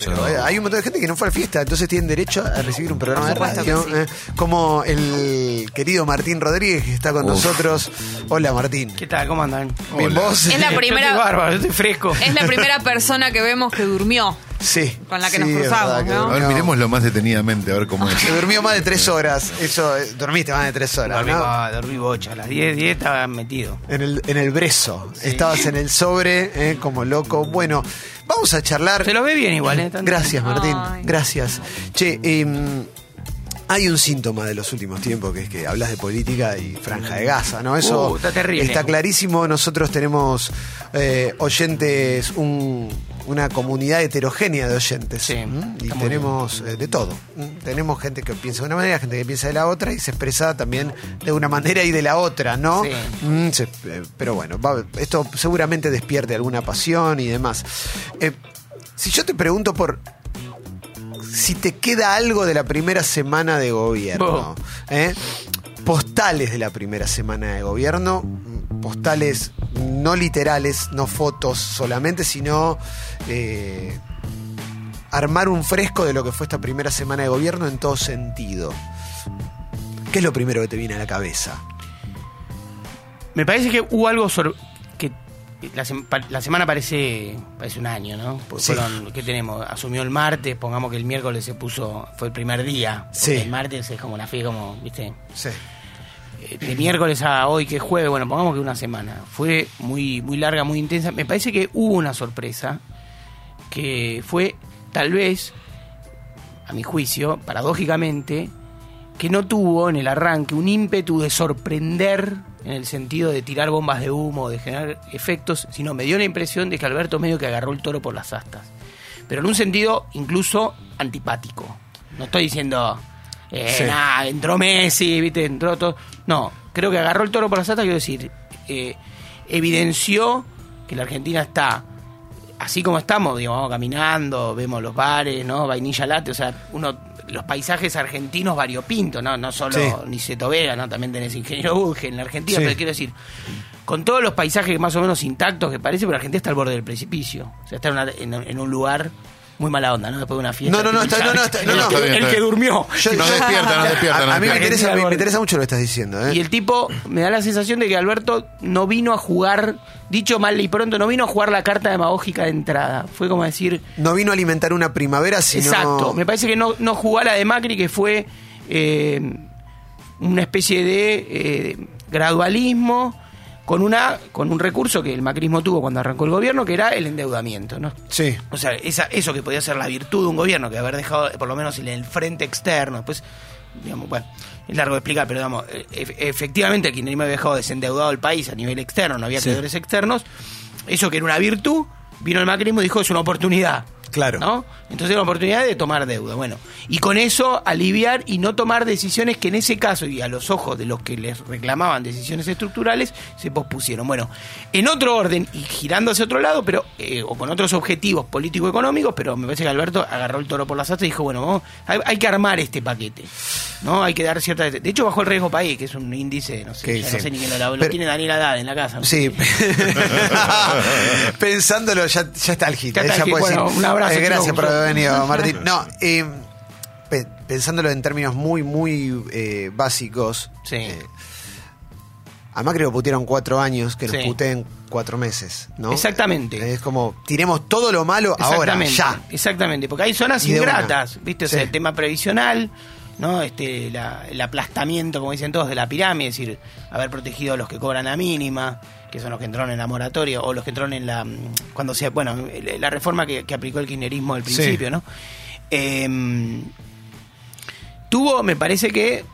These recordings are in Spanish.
Pero hay- hay un montón de gente que no fue a la fiesta, entonces tienen derecho a recibir un programa de radio. eh, como el querido Martín Rodríguez que está con nosotros. Hola Martín. ¿Qué tal? ¿Cómo andan? Bien, vos. Es la Yo primera- estoy bárbaro, yo estoy fresco. Es la primera persona que vemos que durmió. Sí. Con la que sí, nos cruzamos, verdad que ¿no? A ver, miremoslo más detenidamente, a ver cómo es. Se durmió más de tres horas. Eso, eh, dormiste más de tres horas, Dormí, ¿no? ah, dormí bocha. A las 10, 10 estaba metido. En el, en el brezo. Estabas en el sobre, eh, como loco. Bueno, vamos a charlar. Se lo ve bien igual, ¿eh? Tanto- Gracias, Martín. Ay. Gracias. Che, em, hay un síntoma de los últimos tiempos que es que hablas de política y franja de Gaza, ¿no? Eso Uh, está terrible. está clarísimo. Nosotros tenemos eh, oyentes, un- una comunidad heterogénea de oyentes. Sí, ¿m? Y tenemos eh, de todo. ¿m? Tenemos gente que piensa de una manera, gente que piensa de la otra y se expresa también de una manera y de la otra, ¿no? Sí. Mm, se- eh, pero bueno, va- esto seguramente despierte alguna pasión y demás. Eh, si yo te pregunto por si te queda algo de la primera semana de gobierno, Bo. ¿eh? postales de la primera semana de gobierno, mm, postales no literales, no fotos solamente, sino eh, armar un fresco de lo que fue esta primera semana de gobierno en todo sentido. ¿Qué es lo primero que te viene a la cabeza? Me parece que hubo algo sor- que la, sem- la semana parece parece un año, ¿no? Porque Sí. fueron- ¿Qué tenemos? Asumió el martes, pongamos que el miércoles se puso, fue el primer día. Sí. El martes es como una fe, como, ¿viste? Sí. De miércoles a hoy, que es jueves, bueno, pongamos que una semana. Fue muy, muy larga, muy intensa. Me parece que hubo una sorpresa que fue, tal vez, a mi juicio, paradójicamente, que no tuvo en el arranque un ímpetu de sorprender en el sentido de tirar bombas de humo, de generar efectos, sino me dio la impresión de que Alberto medio que agarró el toro por las astas. Pero en un sentido incluso antipático. No estoy diciendo, eh, Sí. nah, entró Messi, ¿viste? entró todo. No, creo que agarró el toro por las astas, quiero decir, eh, evidenció que la Argentina está así como estamos, digamos, vamos caminando, vemos los bares, ¿no? Vainilla latte, o sea, uno los paisajes argentinos variopintos, ¿no? No solo Sí. Niceto Vega, ¿no? También tenés Ingeniero Buge en la Argentina, Sí. pero quiero decir, con todos los paisajes más o menos intactos que parece, pero la Argentina está al borde del precipicio. O sea, está en, una- en- en un lugar muy mala onda, ¿no? Después de una fiesta. No, no, no, está- no, no, está- no, el, no. que, el que durmió. Yo- No despierta, no despierta, no A, a mí me interesa mucho lo que estás diciendo. ¿eh? Y el tipo me da la sensación de que Alberto no vino a jugar, dicho mal y pronto, no vino a jugar la carta demagógica de entrada. Fue como decir, No vino a alimentar una primavera, sino. exacto, me parece que no, no jugó a la de Macri, que fue eh, una especie de eh, gradualismo con una con un recurso que el macrismo tuvo cuando arrancó el gobierno, que era el endeudamiento, ¿no? Sí. O sea, esa, eso que podía ser la virtud de un gobierno, que haber dejado por lo menos en el frente externo, pues, digamos, bueno, es largo de explicar, pero digamos, e- e- efectivamente el kirchnerismo había dejado desendeudado el país a nivel externo, no había Sí. acreedores externos, eso que era una virtud, vino el macrismo y dijo es una oportunidad. Claro. ¿No? Entonces era una oportunidad de tomar deuda. Bueno, y con eso aliviar y no tomar decisiones que en ese caso, y a los ojos de los que les reclamaban decisiones estructurales, se pospusieron. Bueno, en otro orden y girando hacia otro lado, pero eh, o con otros objetivos político-económicos, pero me parece que Alberto agarró el toro por las astas y dijo, bueno, vamos, hay, hay que armar este paquete. ¿No? Hay que dar cierta. De hecho, bajó el riesgo país, que es un índice, no sé, ya sí. no sé ni quién lo, lo Pero- tiene Daniel Haddad en la casa. ¿no? Sí. Pensándolo, ya, ya está el hit. Ya ¿eh? está el Ya hit. puedes Bueno, ir. un abrazo, Eh, gracias por haber venido, Martín. No, eh, pe- pensándolo en términos muy, muy eh, básicos. Sí. eh, a Macri lo putearon cuatro años, que nos Sí. puteen cuatro meses, ¿no? Exactamente. Es como, tiremos todo lo malo ahora, ya. Exactamente, porque hay zonas ingratas, ¿viste? O sea, Sí. el tema previsional, ¿no? Este, la- el aplastamiento, como dicen todos, de la pirámide, es decir, haber protegido a los que cobran a mínima, que son los que entraron en la moratoria, o los que entraron en la. mm, cuando se. Bueno, la reforma que, que aplicó el kirchnerismo al Sí. principio, ¿no? Em, tuvo, me parece que,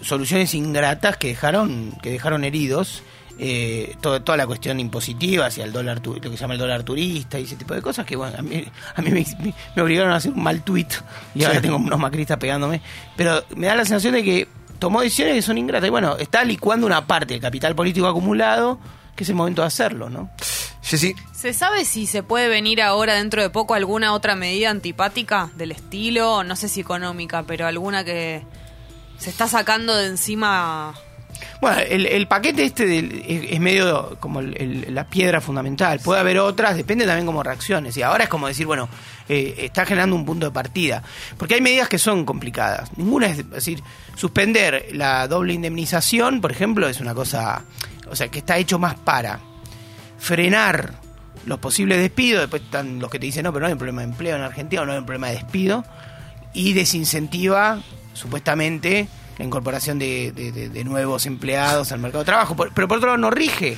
soluciones ingratas que dejaron, que dejaron heridos. Eh, todo- toda la cuestión impositiva hacia el dólar, lo que se llama el dólar turista y ese tipo de cosas que, bueno, a mí, a mí me, me- me obligaron a hacer un mal tuit y ahora Sí. tengo unos macristas pegándome. Pero me da la sensación de que tomó decisiones que son ingratas. Y bueno, está licuando una parte del capital político acumulado, que es el momento de hacerlo, ¿no? Jessy, ¿Se sabe si se puede venir ahora dentro de poco alguna otra medida antipática del estilo? No sé si económica, pero alguna que se está sacando de encima Bueno, el, el paquete este del- es, medio como el- la piedra fundamental. Puede haber otras, depende también cómo reacciones. Y ahora es como decir, bueno, eh, está generando un punto de partida. Porque hay medidas que son complicadas. Ninguna es, es decir, suspender la doble indemnización, por ejemplo, es una cosa, o sea, que está hecho más para frenar los posibles despidos. Después están los que te dicen, no, pero no hay un problema de empleo en Argentina, o no hay un problema de despido. Y desincentiva, supuestamente, la incorporación de, de- de- de nuevos empleados al mercado de trabajo. Por- pero por otro lado, no rige.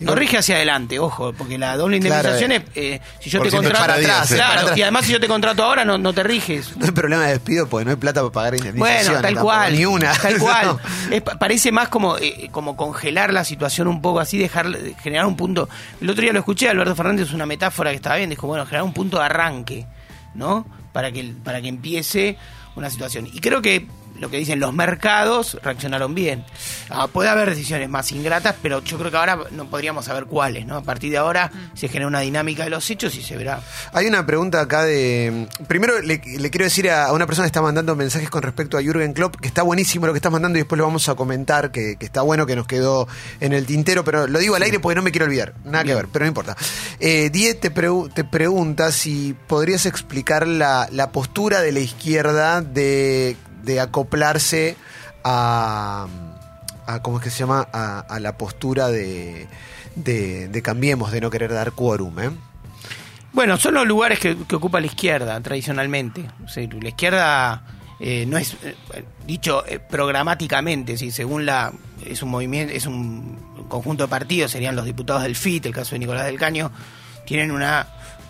No rige hacia adelante, ojo, porque la doble indemnización Claro, es, eh, si yo te contrato para atrás, eh. claro, Para atrás. y además si yo te contrato ahora no, no te riges. No hay problema de despido porque no hay plata para pagar indemnización. Bueno, tal tampoco, cual. Ni una. Tal cual. No. Es pa- parece más como, eh, como congelar la situación un poco así, dejar generar un punto. El otro día lo escuché, Alberto Fernández, una metáfora que estaba bien, dijo, bueno, generar un punto de arranque, ¿no? Para que, para que empiece una situación. Y creo que lo que dicen los mercados reaccionaron bien. Ah, puede haber decisiones más ingratas, pero yo creo que ahora no podríamos saber cuáles, ¿no? A partir de ahora se genera una dinámica de los hechos y se verá. Hay una pregunta acá de. Primero le, le quiero decir a una persona que está mandando mensajes con respecto a Jürgen Klopp, que está buenísimo lo que estás mandando y después lo vamos a comentar, que, que está bueno, que nos quedó en el tintero, pero lo digo al aire porque no me quiero olvidar. Nada que ver, pero no importa. Eh, Die te, te pregunta si podrías explicar la, la postura de la izquierda de, de acoplarse a, a. ¿Cómo es que se llama? A, a la postura de, de, de Cambiemos, de no querer dar quórum, ¿eh? Bueno, son los lugares que, que ocupa la izquierda tradicionalmente. O sea, la izquierda eh, no es eh, dicho eh, programáticamente, si según la es un movimiento, es un conjunto de partidos, serían los diputados del FIT, el caso de Nicolás del Caño, tienen una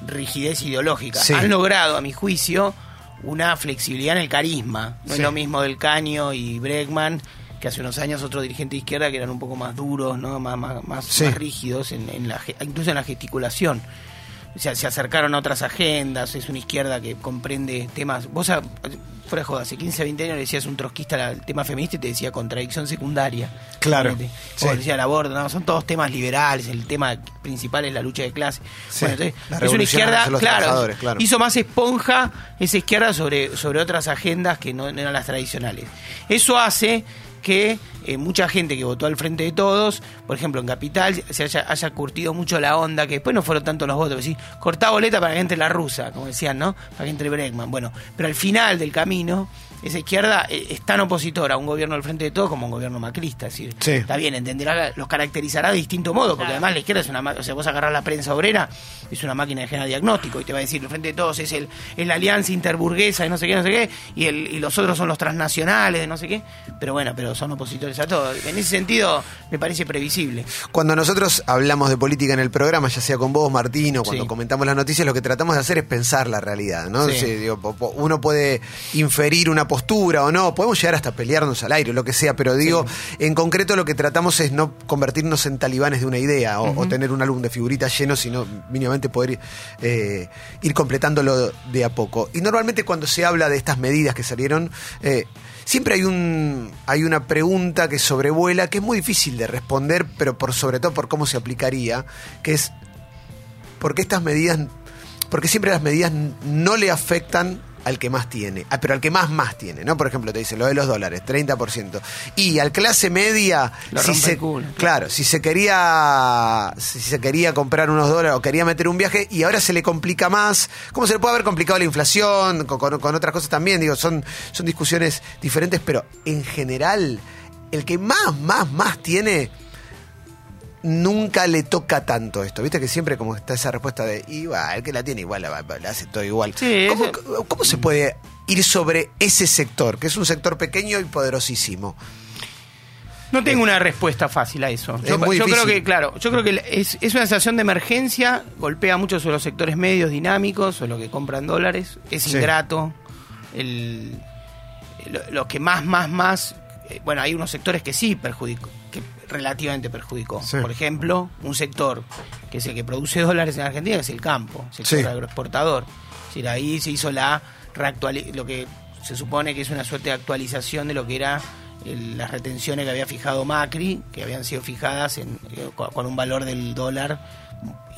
rigidez ideológica. Sí. Han logrado, a mi juicio, una flexibilidad en el carisma. No Sí. es lo mismo del Caño y Bregman que hace unos años otro dirigente de izquierda que eran un poco más duros, ¿no? más, más, más, Sí. más rígidos, en, en la, incluso en la gesticulación. O sea, se acercaron a otras agendas, es una izquierda que comprende temas. Vos, a- fuera de joda, hace 15, 20 años le decías un trotskista el tema feminista y te decía contradicción secundaria. Claro, Realmente. sí. O decía el aborto, no, son todos temas liberales, el tema principal es la lucha de clase. Sí, Bueno, entonces, la es una izquierda, claro, claro. hizo más esponja esa izquierda sobre, sobre otras agendas que no, no eran las tradicionales. Eso hace que eh, mucha gente que votó al frente de todos, por ejemplo en Capital, se haya, haya curtido mucho la onda, que después no fueron tanto los votos, decir, cortá boleta para que entre la rusa, como decían, ¿no? Para que entre Bregman. Bueno, pero al final del camino, esa izquierda eh, es tan opositora a un gobierno al frente de todos como a un gobierno macrista. Es decir, Sí. está bien, entenderá, los caracterizará de distinto modo, porque además la izquierda es una ma- o sea, vos agarrás la prensa obrera, es una máquina de generar diagnóstico y te va a decir, el frente de todos es el es la alianza interburguesa y no sé qué, no sé qué, y el y los otros son los transnacionales, de no sé qué, pero bueno, pero son opositores todo. En ese sentido, me parece previsible. Cuando nosotros hablamos de política en el programa, ya sea con vos, Martín, o cuando Sí. comentamos las noticias, lo que tratamos de hacer es pensar la realidad, ¿no? Sí. Digo, uno puede inferir una postura o no, podemos llegar hasta pelearnos al aire, lo que sea, pero digo, en concreto lo que tratamos es no convertirnos en talibanes de una idea o, o tener un álbum de figuritas lleno, sino mínimamente poder eh, ir completándolo de a poco. Y normalmente cuando se habla de estas medidas que salieron, eh, siempre hay un hay una pregunta que sobrevuela que es muy difícil de responder, pero por sobre todo por cómo se aplicaría, que es ¿por qué estas medidas porque siempre las medidas no le afectan al que más tiene, ah, pero al que más más tiene, ¿no? Por ejemplo, te dicen lo de los dólares, 30%. Y al clase media, Lo si se, claro, si se quería si se quería comprar unos dólares o quería meter un viaje y ahora se le complica más, ¿cómo se le puede haber complicado la inflación con, con- con otras cosas también? Digo, son son discusiones diferentes, pero en general el que más más más tiene nunca le toca tanto esto. Viste que siempre como está esa respuesta de igual, el que la tiene igual, la, hace todo igual. Sí, ¿Cómo, ese- cómo se puede ir sobre ese sector, que es un sector pequeño y poderosísimo? No tengo una respuesta fácil a eso. Es Yo, muy yo creo que, claro, yo creo que es, es una situación de emergencia, golpea mucho sobre los sectores medios dinámicos o los que compran dólares, es Sí. ingrato. El, lo, lo que más, más, más, eh, bueno, hay unos sectores que sí perjudicó, que relativamente perjudicó. Sí. Por ejemplo, un sector que es el que produce dólares en Argentina, que es el campo, el sector Sí. agroexportador. Es decir, ahí se hizo la lo que se supone que es una suerte de actualización de lo que era el- las retenciones que había fijado Macri, que habían sido fijadas en, eh, con un valor del dólar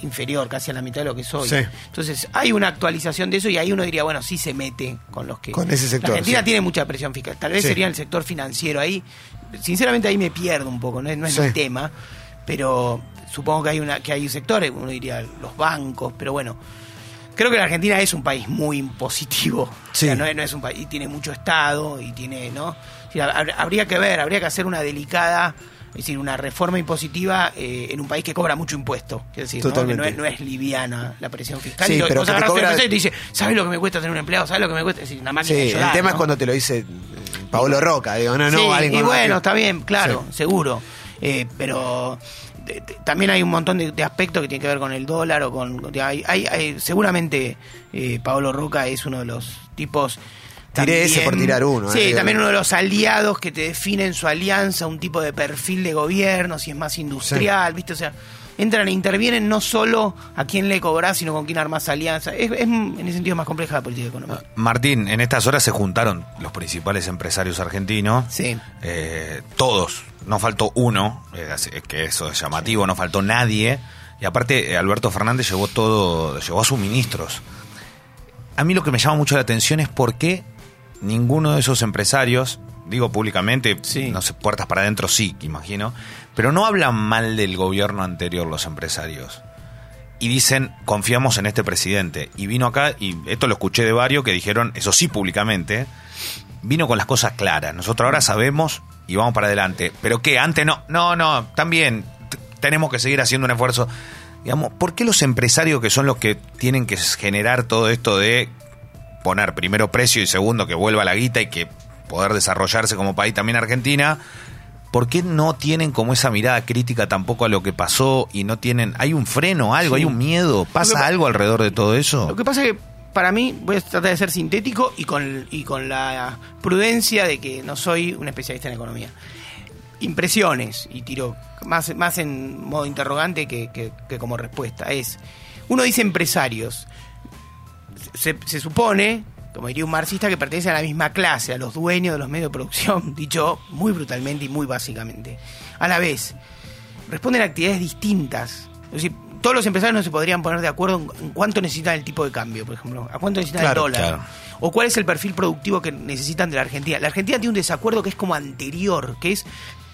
inferior, casi a la mitad de lo que soy. Sí. Entonces, hay una actualización de eso y ahí uno diría, bueno, sí se mete con los que... Con ese sector, La Argentina sí. tiene mucha presión fiscal. Tal vez Sí. sería el sector financiero ahí. Sinceramente ahí me pierdo un poco, no es, no es mi tema, pero supongo que hay una que hay sectores, uno diría los bancos, pero bueno, creo que la Argentina es un país muy impositivo. Sí. O sea, no, es, no es un país, y tiene mucho Estado y tiene, ¿no? Habría que ver, habría que hacer una delicada, es decir, una reforma impositiva eh, en un país que cobra mucho impuesto. Es decir, ¿no? Que no, es, no es liviana la presión fiscal. Sí, y lo- pero que te cobra- y te dice, ¿sabes lo que me cuesta tener un empleado? ¿Sabes lo que me cuesta? Es decir, una máquina Sí, de el tema es ¿no? cuando te lo dice eh, Paolo Roca, digo, no, no, Sí, alguien y bueno, está bien, claro, Sí. seguro. Eh, pero de- de- también hay un montón de, de aspectos que tienen que ver con el dólar o con... hay, hay- hay- seguramente eh, Paolo Roca es uno de los tipos... Tiré ese por tirar uno, Sí, eh, también uno de los aliados que te definen su alianza, un tipo de perfil de gobierno, si es más industrial, ¿viste? O sea, entran e intervienen no solo a quién le cobras, sino con quién armas alianza. Es, es, en ese sentido más compleja la política económica. Martín, en estas horas se juntaron los principales empresarios argentinos. Sí. Eh, todos, no faltó uno, eh, que eso es llamativo, no faltó nadie. Y aparte, eh, Alberto Fernández llevó todo, llevó a sus ministros. A mí lo que me llama mucho la atención es por qué ninguno de esos empresarios, digo públicamente, Sí. no sé, puertas para adentro sí, imagino, pero no hablan mal del gobierno anterior los empresarios. Y dicen, confiamos en este presidente. Y vino acá, y esto lo escuché de varios que dijeron, eso sí públicamente, vino con las cosas claras. Nosotros ahora sabemos y vamos para adelante. Pero que antes no, no, no, también tenemos que seguir haciendo un esfuerzo. Digamos, ¿por qué los empresarios que son los que tienen que generar todo esto de poner primero precio y segundo que vuelva la guita y que poder desarrollarse como país también Argentina? ¿Por qué no tienen como esa mirada crítica tampoco a lo que pasó y no tienen, hay un freno, algo, Sí. hay un miedo, pasa que algo alrededor de todo eso? Lo que pasa es que para mí, voy a tratar de ser sintético y con, y con la prudencia de que no soy un especialista en economía. Impresiones, y tiro más, más en modo interrogante que, que- que como respuesta. Es, uno dice empresarios. Se, se supone, como diría un marxista, que pertenecen a la misma clase, a los dueños de los medios de producción, dicho muy brutalmente y muy básicamente. A la vez, responden a actividades distintas. Es decir, todos los empresarios no se podrían poner de acuerdo en, en cuánto necesitan el tipo de cambio, por ejemplo. ¿A cuánto necesitan Claro, el dólar? claro. O cuál es el perfil productivo que necesitan de la Argentina. La Argentina tiene un desacuerdo que es como anterior, que es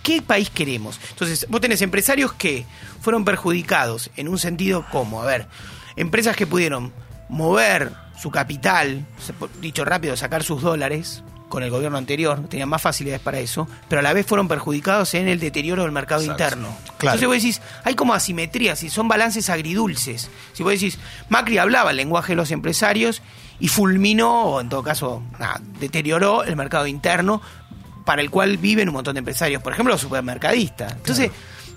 ¿qué país queremos? Entonces, vos tenés empresarios que fueron perjudicados en un sentido como, a ver, empresas que pudieron mover su capital, dicho rápido, sacar sus dólares con el gobierno anterior, tenían más facilidades para eso, pero a la vez fueron perjudicados en el deterioro del mercado Exacto. interno. Claro. Entonces vos decís, hay como asimetrías y son balances agridulces. Si vos decís, Macri hablaba el lenguaje de los empresarios y fulminó, o en todo caso, nada, deterioró el mercado interno para el cual viven un montón de empresarios, por ejemplo, los supermercadistas. Entonces,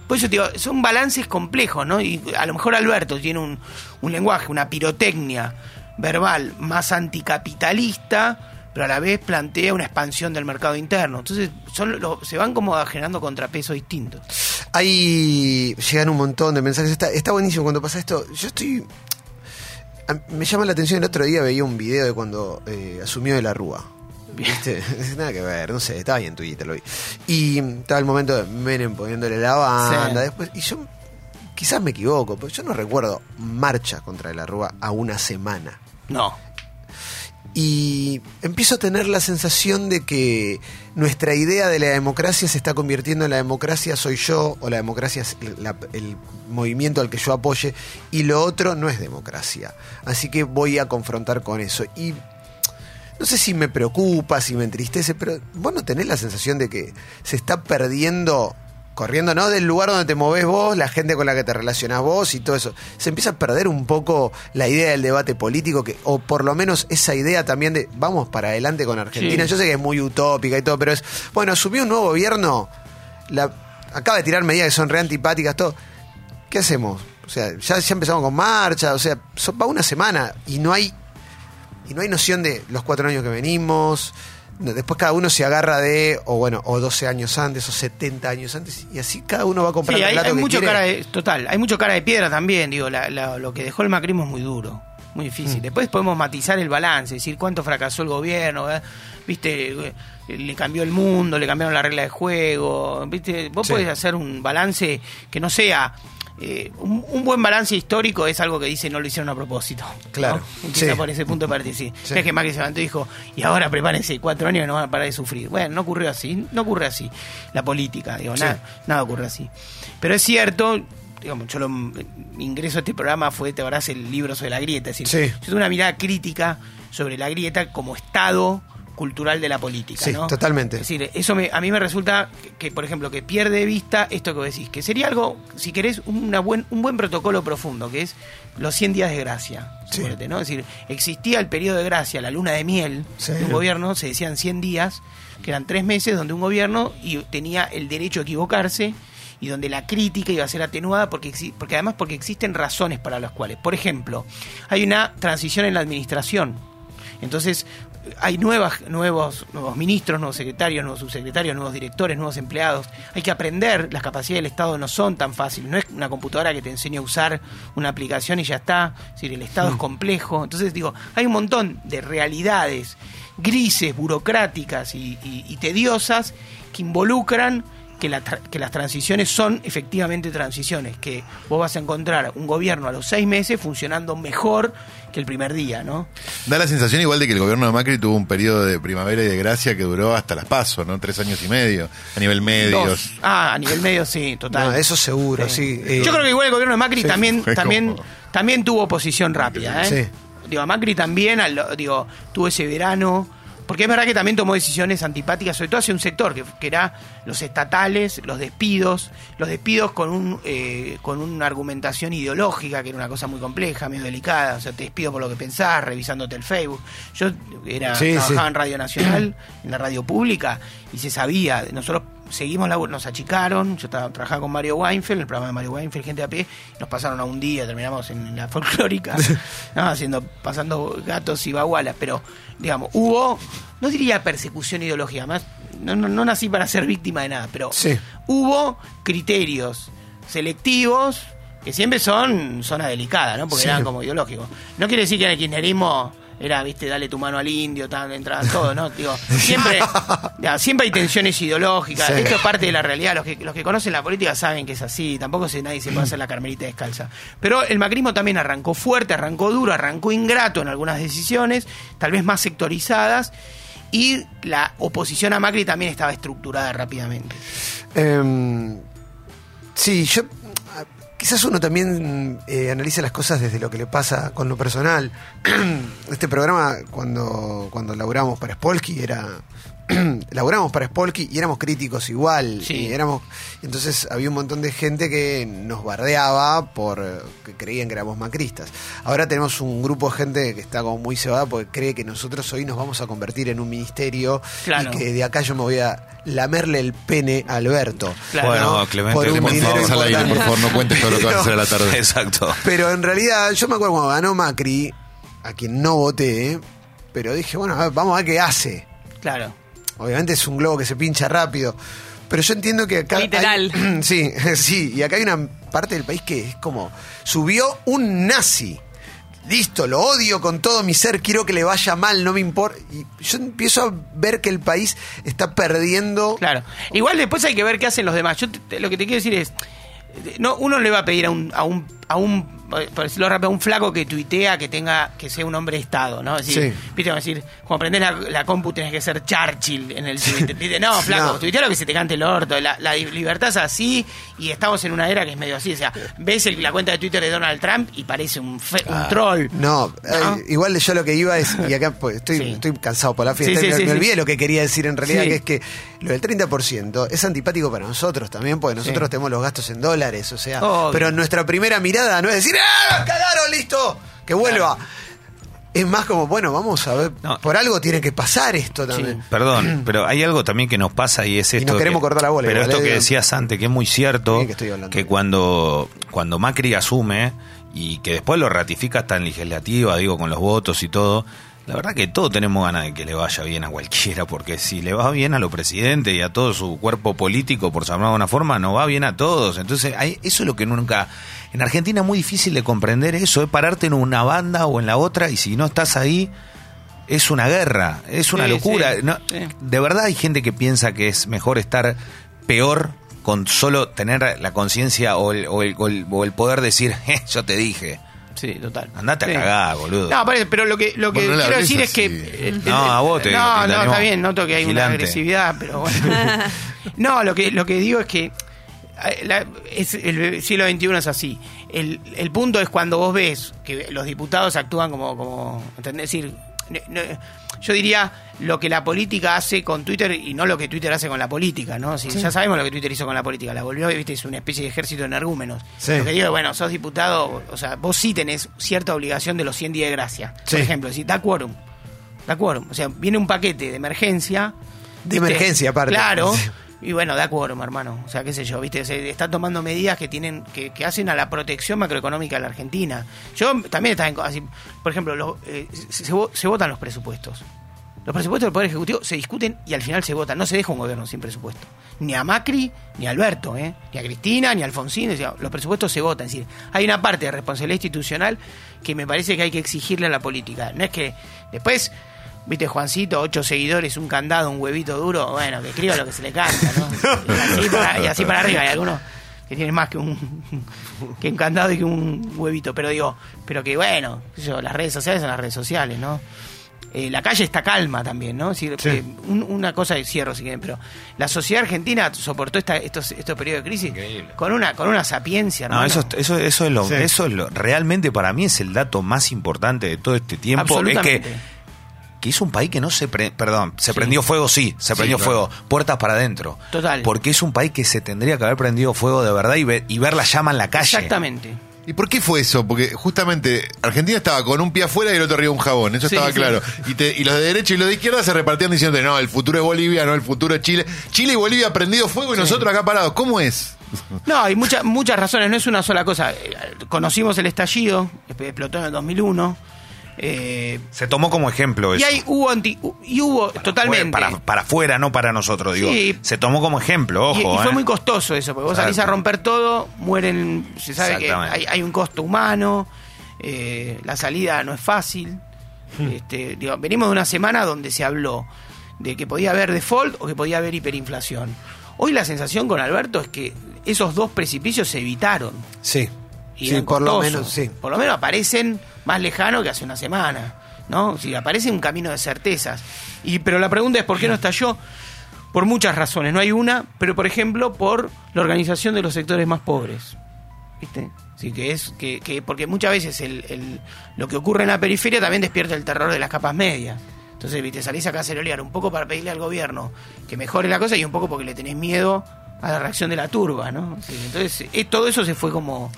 por eso te digo, son balances complejos, ¿no? Y a lo mejor Alberto tiene un, un lenguaje, una pirotecnia verbal más anticapitalista, pero a la vez plantea una expansión del mercado interno. Entonces, son lo- se van como generando contrapesos distintos. Ahí llegan un montón de mensajes. Está, está buenísimo cuando pasa esto. Yo estoy. Me llama la atención. El otro día veía un video de cuando eh, asumió de la Rúa. ¿Viste? Nada que ver, no sé, estaba ahí en Twitter, lo vi. Y estaba el momento de Menem poniéndole la banda. Sí. Después, y yo quizás me equivoco, pero yo no recuerdo marcha contra de la Rúa a una semana. No. Y empiezo a tener la sensación de que nuestra idea de la democracia se está convirtiendo en la democracia soy yo o la democracia es el movimiento al que yo apoye y lo otro no es democracia. Así que voy a confrontar con eso. Y no sé si me preocupa, si me entristece, pero vos no tenés la sensación de que se está perdiendo, corriendo, ¿no? Del lugar donde te movés vos, la gente con la que te relacionás vos y todo eso. Se empieza a perder un poco la idea del debate político, que, o por lo menos esa idea también de vamos para adelante con Argentina. Sí. Yo sé que es muy utópica y todo, pero es, bueno, asumió un nuevo gobierno, la, acaba de tirar medidas que son re antipáticas, todo. ¿Qué hacemos? O sea, ya, ya empezamos con marcha, o sea, va una semana y no hay y no hay noción de los cuatro años que venimos. Después cada uno se agarra de, o bueno, o 12 años antes, o 70 años antes, y así cada uno va a comprar Sí, el hay, plato hay que mucho quiere. cara de, total, hay mucho cara de piedra también, digo, la- la- lo que dejó el macrismo es muy duro, muy Mm. difícil. Después podemos matizar el balance, decir cuánto fracasó el gobierno, viste, Eh, le cambió el mundo, le cambiaron la regla de juego, viste, vos Sí. podés hacer un balance que no sea eh, un, un buen balance histórico es algo que dice no lo hicieron a propósito. ¿no? Claro. Empieza Sí. por ese punto de partida, sí. Es que Macri se levantó y dijo, y ahora prepárense, cuatro años y no van a parar de sufrir. Bueno, no ocurrió así, no ocurre así. La política, digo, Sí. nada, nada ocurre así. Pero es cierto, digamos, yo lo mi ingreso a este programa fue, te verás, el libro sobre la grieta. Es decir, yo tengo una mirada crítica sobre la grieta como estado cultural de la política. Sí, ¿no? totalmente. Es decir, eso me- a mí me resulta que, que, por ejemplo, que pierde de vista esto que vos decís, que sería algo, si querés, una buen, un buen protocolo profundo, que es los 100 días de gracia. Sí. ¿no? Es decir, existía el periodo de gracia, la luna de miel Sí. de un gobierno, se decían 100 días, que eran tres meses donde un gobierno y tenía el derecho a equivocarse y donde la crítica iba a ser atenuada porque, porque además porque existen razones para las cuales. Por ejemplo, hay una transición en la administración. Entonces, hay nuevas, nuevos, nuevos ministros, nuevos secretarios, nuevos subsecretarios, nuevos directores, nuevos empleados. Hay que aprender, las capacidades del Estado no son tan fáciles. No es una computadora que te enseña a usar una aplicación y ya está. Es decir, el Estado es complejo. Entonces, digo, hay un montón de realidades grises, burocráticas y, y- y tediosas que involucran que, la tra- que las transiciones son efectivamente transiciones, que vos vas a encontrar un gobierno a los seis meses funcionando mejor que el primer día, ¿no? Da la sensación igual de que el gobierno de Macri tuvo un periodo de primavera y de gracia que duró hasta las pasos, ¿no? Tres años y medio, a nivel medios. Dos. Ah, a nivel medio sí, total. No, eso seguro, sí. Eh, Yo creo que igual el gobierno de Macri sí, también, también, como- también tuvo oposición rápida, ¿eh? Sí. Digo, a Macri también, al- digo, tuvo ese verano. Porque es verdad que también tomó decisiones antipáticas, sobre todo hacia un sector, que, que era los estatales, los despidos, los despidos con un eh, con una argumentación ideológica, que era una cosa muy compleja, medio delicada, o sea, te despido por lo que pensás, revisándote el Facebook. Yo era, Sí, trabajaba sí. en Radio Nacional, en la radio pública, y se sabía, nosotros seguimos la nos achicaron, yo estaba trabajaba con Mario Weinfeld, el programa de Mario Weinfeld, gente a pie, nos pasaron a un día, terminamos en la folclórica, ¿no? haciendo, pasando gatos y bagualas, pero digamos, hubo, no diría persecución ideológica, más, no, no, no nací para ser víctima de nada, pero Sí. hubo criterios selectivos que siempre son zona delicada, ¿no? Porque Sí. eran como ideológicos. No quiere decir que en el kirchnerismo era, viste, dale tu mano al indio, tan, entraban todos, ¿no? Digo, siempre, ya, siempre hay tensiones ideológicas. Sí. Esto es parte de la realidad. Los que, los que conocen la política saben que es así. Tampoco se, nadie se puede hacer la carmelita descalza. Pero el macrismo también arrancó fuerte, arrancó duro, arrancó ingrato en algunas decisiones, tal vez más sectorizadas. Y la oposición a Macri también estaba estructurada rápidamente. Em, sí, yo. Quizás uno también eh, analiza las cosas desde lo que le pasa con lo personal. Este programa, cuando, cuando laburamos para Spolky, era. laburamos para Spolky y éramos críticos igual. Sí. Y éramos, entonces había un montón de gente que nos bardeaba por que creían que éramos macristas. Ahora tenemos un grupo de gente que está como muy cebada porque cree que nosotros hoy nos vamos a convertir en un ministerio Claro. y que de acá yo me voy a lamerle el pene a Alberto. Claro. Bueno, Clemente, Por un Clemente, dinero Vamos al aire, importante. por favor, no cuentes todo lo que vas a hacer a la tarde. Exacto. Pero en realidad, yo me acuerdo cuando ganó Macri, a quien no voté, pero dije, bueno, a ver, vamos a ver qué hace. Claro. Obviamente es un globo que se pincha rápido. Pero yo entiendo que acá. hay- Literal. sí, sí. Y acá hay una parte del país que es como. Subió un nazi. Listo, lo odio con todo mi ser, quiero que le vaya mal, no me importa. Y yo empiezo a ver que el país está perdiendo. Claro. Igual después hay que ver qué hacen los demás. Yo te- te- lo que te quiero decir es, no, uno no le va a pedir a un, a un, a un, por decirlo rápido, un flaco que tuitea que tenga, que sea un hombre de Estado, ¿no? Es decir, Sí. viste, decir, cuando aprendes la, la compu tenés que ser Churchill en el Twitter. No, flaco, No. tuitea lo que se te cante el orto. La, la libertad es así y estamos en una era que es medio así. O sea, ves el- la cuenta de Twitter de Donald Trump y parece un, fe- un troll. No, ¿No? eh, igual yo lo que iba es, y acá pues, estoy, Sí. estoy cansado por la fiesta, Sí, me, me olvidé lo que quería decir en realidad, que es que lo del 30% es antipático para nosotros también, porque nosotros tenemos los gastos en dólares, o sea, Obvio. pero nuestra primera mirada no es decir, ¡ah, cagaron, listo! Que vuelva. Es más como, bueno, vamos a ver, No. por algo tiene que pasar esto también. Perdón, pero hay algo también que nos pasa y es Y esto. nos queremos que- cortar la bola Pero igual, esto ¿eh? que decías antes, que es muy cierto, Sí, que estoy hablando. que cuando, cuando Macri asume y que después lo ratifica hasta en legislativa, digo, con los votos y todo, la verdad que todos tenemos ganas de que le vaya bien a cualquiera, porque si le va bien a los presidentes y a todo su cuerpo político, por llamarlo de una forma, no va bien a todos. Entonces, hay- eso es lo que nunca... En Argentina es muy difícil de comprender eso, es pararte en una banda o en la otra y si no estás ahí, es una guerra, es una Sí, locura. sí, No, sí. De verdad hay gente que piensa que es mejor estar peor con solo tener la conciencia o el, o, el, o el- o el poder decir, "Eh, yo te dije. Sí, total. Andate Sí. a cagar, boludo. No, pero, pero lo que, lo que Bueno, no la quiero decir es que. eh, No, a vos te- No, te no, está bien, noto que hay una vigilante. agresividad, pero bueno. no, lo que, lo que digo es que. eh, la- es, el siglo XXI es así. El, el punto es cuando vos ves que los diputados actúan como. como ¿entendés? Es decir, no- no- yo diría lo que la política hace con Twitter y no lo que Twitter hace con la política, ¿no? Si Ya sabemos lo que Twitter hizo con la política. La volvió, viste, es una especie de ejército de energúmenos. Sí. Lo que digo, bueno, sos diputado, o sea, vos sí tenés cierta obligación de los 100 días de gracia. Sí. Por ejemplo, si da quórum. Da quórum. O sea, viene un paquete de emergencia. De ¿viste? emergencia, aparte. Claro. Y bueno, da quórum, hermano. O sea, qué sé yo, ¿viste? Se está tomando medidas que tienen que, que hacen a la protección macroeconómica de la Argentina. Yo también estaba en... así, por ejemplo, eh, se, se vo- se votan los presupuestos. Los presupuestos del Poder Ejecutivo se discuten y al final se votan. No se deja un gobierno sin presupuesto. Ni a Macri, ni a Alberto, ¿eh? ni a Cristina, ni a Alfonsín. los presupuestos se votan. Es decir, hay una parte de responsabilidad institucional que me parece que hay que exigirle a la política. No es que después, viste, Juancito, ocho seguidores, un candado, un huevito duro, bueno, que escriba lo que se le canta, ¿no? Y así para, y así para arriba. Hay algunos que tienen más que un, que un candado y que un huevito. Pero digo, pero que bueno, yo, las redes sociales son las redes sociales, ¿no? Eh, la calle está calma también, ¿no? Sí. eh, un- una cosa de cierro, si quieren, pero la sociedad argentina soportó esta, estos, estos periodos de crisis Increíble. con una, con una sapiencia, No, hermano. eso, eso, eso es lo, Sí. eso es lo, realmente para mí es el dato más importante de todo este tiempo. Es que, que es un país que no se, pre- perdón, se Sí. prendió fuego, sí, se prendió claro. fuego, puertas para adentro. Total. Porque es un país que se tendría que haber prendido fuego de verdad y, ver- y ver la llama en la calle. Exactamente. ¿Y por qué fue eso? Porque justamente Argentina estaba con un pie afuera y el otro arriba un jabón, eso Sí, estaba sí. claro. Y, te- y los de derecha y los de izquierda se repartían diciendo, no, el futuro es Bolivia, no, el futuro es Chile. Chile y Bolivia prendido fuego y nosotros acá parados. ¿Cómo es? No, hay muchas muchas razones, no es una sola cosa. Eh, Conocimos el estallido, explotó en el 2001. Eh, Se tomó como ejemplo eso. y hay, hubo, anti- y hubo totalmente. Para, para afuera, no para nosotros, digo. Sí. Se tomó como ejemplo, Y- ojo. y, fue eh. muy costoso eso, porque vos salís a romper todo, mueren, se sabe que hay, hay un costo humano, eh, la salida no es fácil. Este, digo, venimos de una semana donde se habló de que podía haber default o que podía haber hiperinflación. Hoy la sensación con Alberto es que esos dos precipicios se evitaron. Sí. Y Sí, por lo menos, sí. Por lo menos aparecen más lejano que hace una semana, ¿no? Si aparece un camino de certezas. Y pero la pregunta es por qué no estalló. Por muchas razones, no hay una, pero por ejemplo por la organización de los sectores más pobres. ¿Viste? Sí, que es que, que- porque muchas veces el, el- lo que ocurre en la periferia también despierta el terror de las capas medias. Entonces, viste, salís a cacerolear un poco para pedirle al gobierno que mejore la cosa y un poco porque le tenés miedo a la reacción de la turba, ¿no? Sí, entonces, eh, todo eso se fue como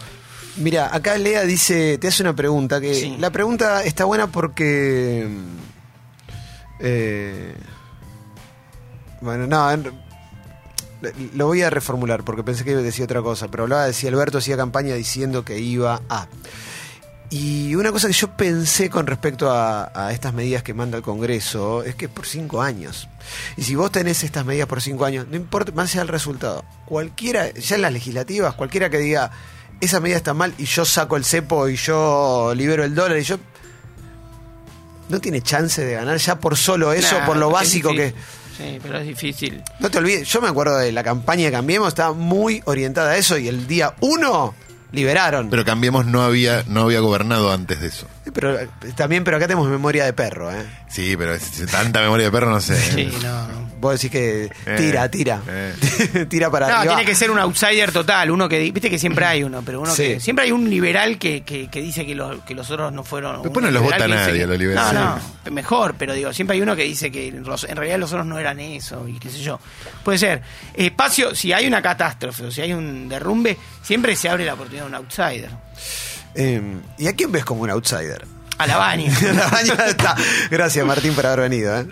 Mira, acá Lea dice, te hace una pregunta, que Sí. la pregunta está buena porque... mm, eh, bueno, no, lo voy a reformular porque pensé que decía otra cosa, pero hablaba de si Alberto hacía campaña diciendo que iba a... Y una cosa que yo pensé con respecto a, a estas medidas que manda el Congreso es que es por cinco años. Y si vos tenés estas medidas por cinco años, no importa más sea el resultado. Cualquiera, ya en las legislativas, cualquiera que diga esa medida está mal y yo saco el cepo y yo libero el dólar y yo no tiene chance de ganar ya por solo eso, Nah, por lo básico que. Sí, pero es difícil. no te olvides, yo me acuerdo de la campaña de Cambiemos, estaba muy orientada a eso y el día uno liberaron. Pero Cambiemos no había, no había gobernado antes de eso. Pero eh, también, pero acá tenemos memoria de perro, ¿eh? Sí, pero es- tanta memoria de perro no sé. ¿eh? Sí, no, no. Vos decís que tira, tira. eh. tira para No, arriba. tiene que ser un outsider total, uno que, viste que siempre hay uno, pero uno Sí. que, siempre hay un liberal que, que, que dice que, lo- que los otros no fueron. Después un no los vota nadie los liberales. No, no, mejor, pero digo, siempre hay uno que dice que los- en realidad los otros no eran eso y qué sé yo. Puede ser. Espacio, si hay una catástrofe o si hay un derrumbe, siempre se abre la oportunidad de un outsider. Eh, ¿Y a quién ves como un outsider? A la baña. La baña está. Gracias, Martín, por haber venido. ¿eh?